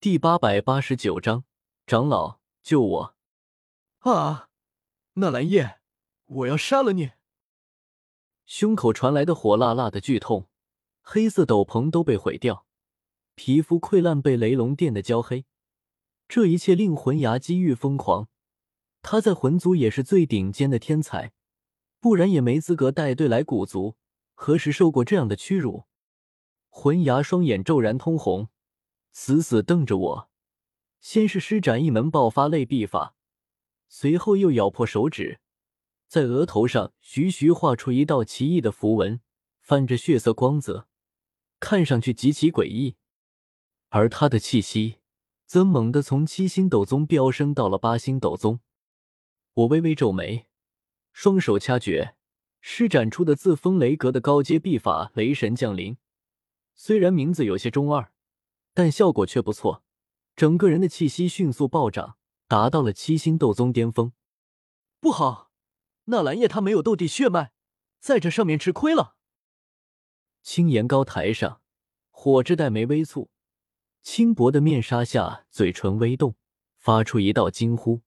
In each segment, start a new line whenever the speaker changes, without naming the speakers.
第八百八十九章，长老救我！
啊，纳兰叶，我要杀了你！
胸口传来的火辣辣的剧痛，黑色斗篷都被毁掉，皮肤溃烂，被雷龙电的焦黑。这一切令魂牙机遇疯狂。他在魂族也是最顶尖的天才，不然也没资格带队来古族。何时受过这样的屈辱？魂牙双眼骤然通红。死死瞪着我，先是施展一门爆发类秘法，随后又咬破手指，在额头上徐徐画出一道奇异的符文，泛着血色光泽，看上去极其诡异。而他的气息则猛地从七星斗宗飙升到了八星斗宗。我微微皱眉，双手掐诀，施展出的自封雷阁的高阶秘法“雷神降临”，虽然名字有些中二。但效果却不错，整个人的气息迅速暴涨，达到了七星斗宗巅峰。
不好，纳兰叶他没有斗帝血脉，在这上面吃亏了。
青岩高台上，火之黛眉微蹙，轻薄的面纱下，嘴唇微动，发出一道惊呼：“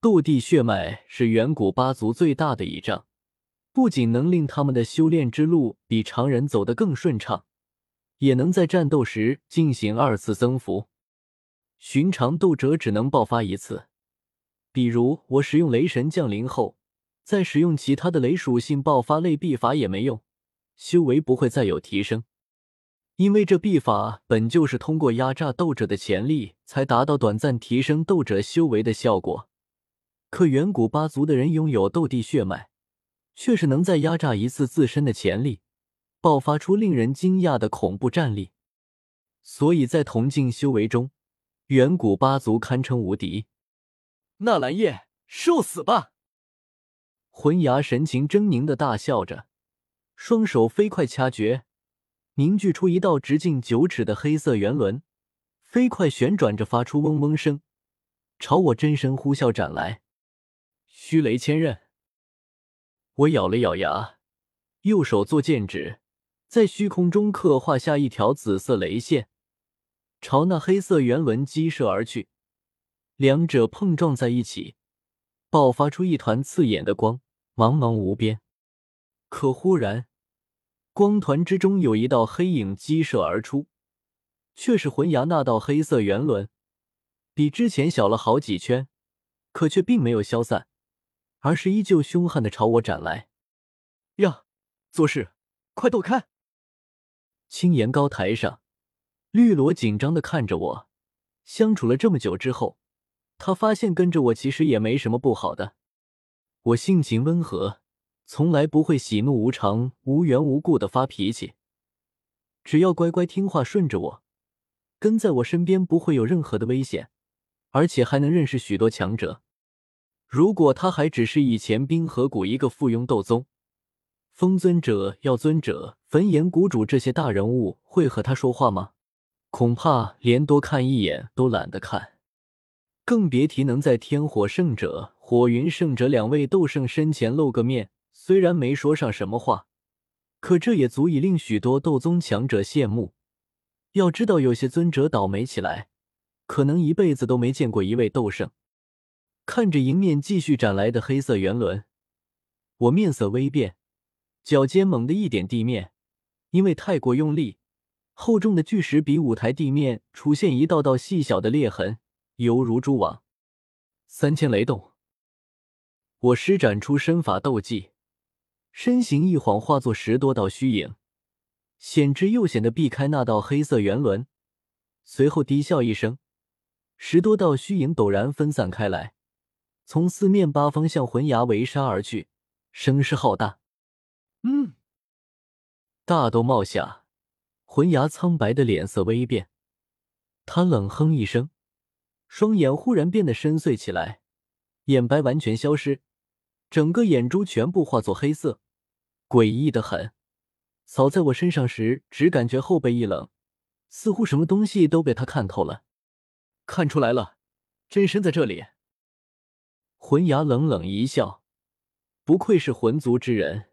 斗帝血脉是远古八族最大的倚仗，不仅能令他们的修炼之路比常人走得更顺畅。”也能在战斗时进行二次增幅，寻常斗者只能爆发一次。比如我使用雷神降临后，再使用其他的雷属性爆发类秘法也没用，修为不会再有提升。因为这秘法本就是通过压榨斗者的潜力，才达到短暂提升斗者修为的效果。可远古八族的人拥有斗帝血脉，却是能再压榨一次自身的潜力。爆发出令人惊讶的恐怖战力，所以在铜镜修为中，远古八族堪称无敌。
纳兰叶，受死吧！
魂牙神情狰狞的大笑着，双手飞快掐诀，凝聚出一道直径九尺的黑色圆轮，飞快旋转着，发出嗡嗡声，朝我真身呼啸斩来。虚雷千刃，我咬了咬牙，右手做剑指。在虚空中刻画下一条紫色雷线，朝那黑色圆轮击射而去。两者碰撞在一起，爆发出一团刺眼的光，茫茫无边。可忽然，光团之中有一道黑影激射而出，却是魂牙那道黑色圆轮，比之前小了好几圈，可却并没有消散，而是依旧凶悍的朝我斩来。
呀，做事快躲开！
青岩高台上，绿萝紧张的看着我。相处了这么久之后，他发现跟着我其实也没什么不好的。我性情温和，从来不会喜怒无常、无缘无故的发脾气。只要乖乖听话，顺着我，跟在我身边，不会有任何的危险，而且还能认识许多强者。如果他还只是以前冰河谷一个附庸斗宗，风尊者、药尊者、焚炎谷主这些大人物会和他说话吗？恐怕连多看一眼都懒得看，更别提能在天火圣者、火云圣者两位斗圣身前露个面。虽然没说上什么话，可这也足以令许多斗宗强者羡慕。要知道，有些尊者倒霉起来，可能一辈子都没见过一位斗圣。看着迎面继续斩来的黑色圆轮，我面色微变。脚尖猛地一点地面，因为太过用力，厚重的巨石比舞台地面出现一道道细小的裂痕，犹如蛛网。三千雷动，我施展出身法斗技，身形一晃，化作十多道虚影，险之又险的避开那道黑色圆轮。随后低笑一声，十多道虚影陡然分散开来，从四面八方向魂牙围杀而去，声势浩大。
嗯，
大豆冒下，魂牙苍白的脸色微变，他冷哼一声，双眼忽然变得深邃起来，眼白完全消失，整个眼珠全部化作黑色，诡异的很。扫在我身上时，只感觉后背一冷，似乎什么东西都被他看透了。
看出来了，真身在这里。
魂牙冷冷一笑，不愧是魂族之人。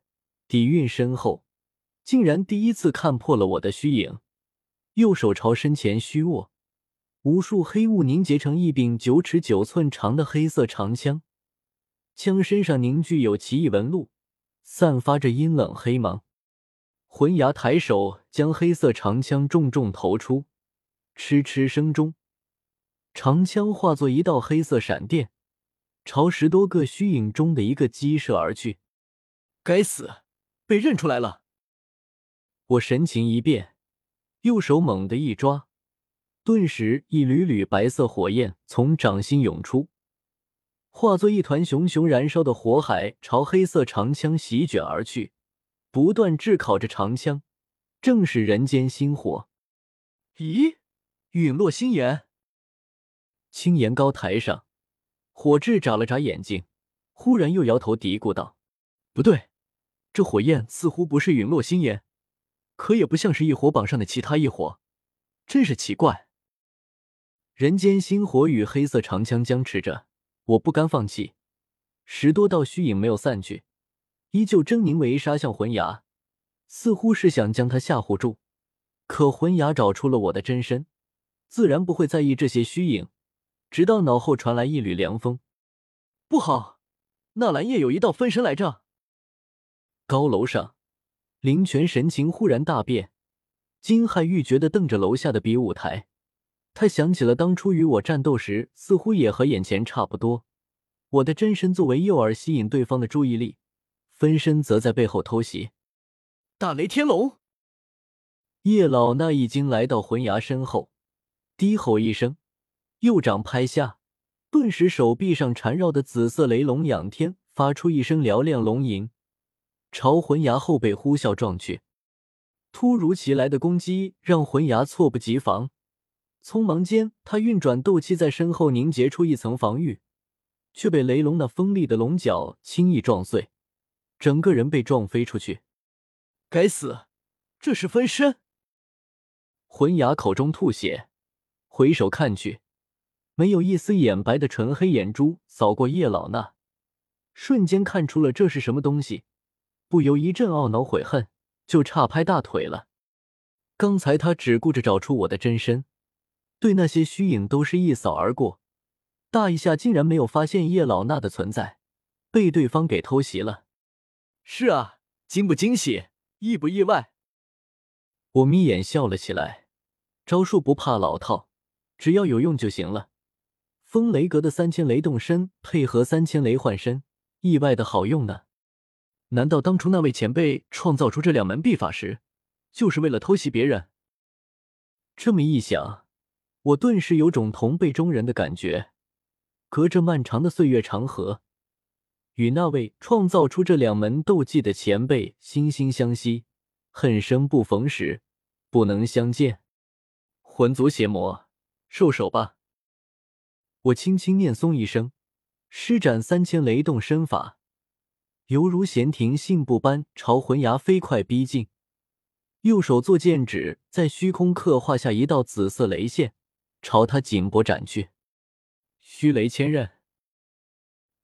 底蕴深厚，竟然第一次看破了我的虚影。右手朝身前虚握，无数黑雾凝结成一柄九尺九寸长的黑色长枪，枪身上凝聚有奇异纹路，散发着阴冷黑芒。魂牙抬手将黑色长枪重重投出，嗤嗤声中，长枪化作一道黑色闪电，朝十多个虚影中的一个击射而去。
该死，被认出来了！
我神情一变，右手猛地一抓。顿时，一缕缕白色火焰从掌心涌出，化作一团熊熊燃烧的火海，朝黑色长枪席卷而去，不断炙烤着长枪，正是人间星火。
咦，陨落星炎！
青岩高台上，火炙眨了眨眼睛，忽然又摇头嘀咕道：“
不对，这火焰似乎不是陨落星炎，可也不像是异火榜上的其他异火，真是奇怪。”
人间星火与黑色长枪僵持着，我不甘放弃。十多道虚影没有散去，依旧狰狞围杀向魂牙，似乎是想将他吓唬住。可魂牙找出了我的真身，自然不会在意这些虚影。直到脑后传来一缕凉风，
不好，纳兰叶有一道分身来着。
高楼上，林泉神情忽然大变，惊骇欲绝的瞪着楼下的比武台。他想起了当初与我战斗时，似乎也和眼前差不多。我的真身作为诱饵吸引对方的注意力，分身则在背后偷袭。
大雷天龙，
叶老那已经来到魂牙身后，低吼一声，右掌拍下，顿时手臂上缠绕的紫色雷龙仰天发出一声嘹亮龙吟，朝魂牙后背呼啸撞去。突如其来的攻击让魂牙猝不及防。匆忙间，他运转斗气，在身后凝结出一层防御，却被雷龙那锋利的龙角轻易撞碎，整个人被撞飞出去。
该死，这是分身！
魂牙口中吐血，回首看去，没有一丝眼白的纯黑眼珠扫过叶老那，瞬间看出了这是什么东西，不由一阵懊恼悔恨，就差拍大腿了。刚才他只顾着找出我的真身。对那些虚影都是一扫而过，大一下竟然没有发现叶老衲的存在，被对方给偷袭了。
是啊，惊不惊喜，意不意外？
我眯眼笑了起来。招数不怕老套，只要有用就行了。风雷阁的三千雷动身配合三千雷幻身，意外的好用呢。
难道当初那位前辈创造出这两门秘法时，就是为了偷袭别人？
这么一想。我顿时有种同辈中人的感觉，隔着漫长的岁月长河，与那位创造出这两门斗技的前辈惺惺相惜，恨生不逢时，不能相见。
魂族邪魔，受手吧！
我轻轻念诵一声，施展三千雷动身法，犹如闲庭信步般朝魂牙飞快逼近，右手做剑指，在虚空刻画下一道紫色雷线。朝他颈脖斩去，虚雷千刃。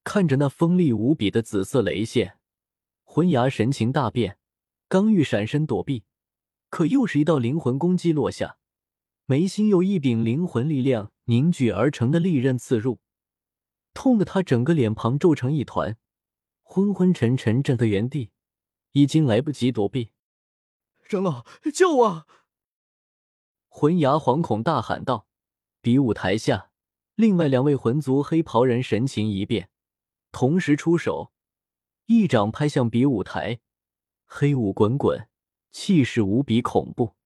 看着那锋利无比的紫色雷线，魂牙神情大变，刚欲闪身躲避，可又是一道灵魂攻击落下，眉心有一柄灵魂力量凝聚而成的利刃刺入，痛得他整个脸庞皱成一团，昏昏沉沉站在原地，已经来不及躲避。
长老，救我！
魂牙惶恐大喊道。比武台下，另外两位魂族黑袍人神情一变，同时出手，一掌拍向比武台，黑雾滚滚，气势无比恐怖。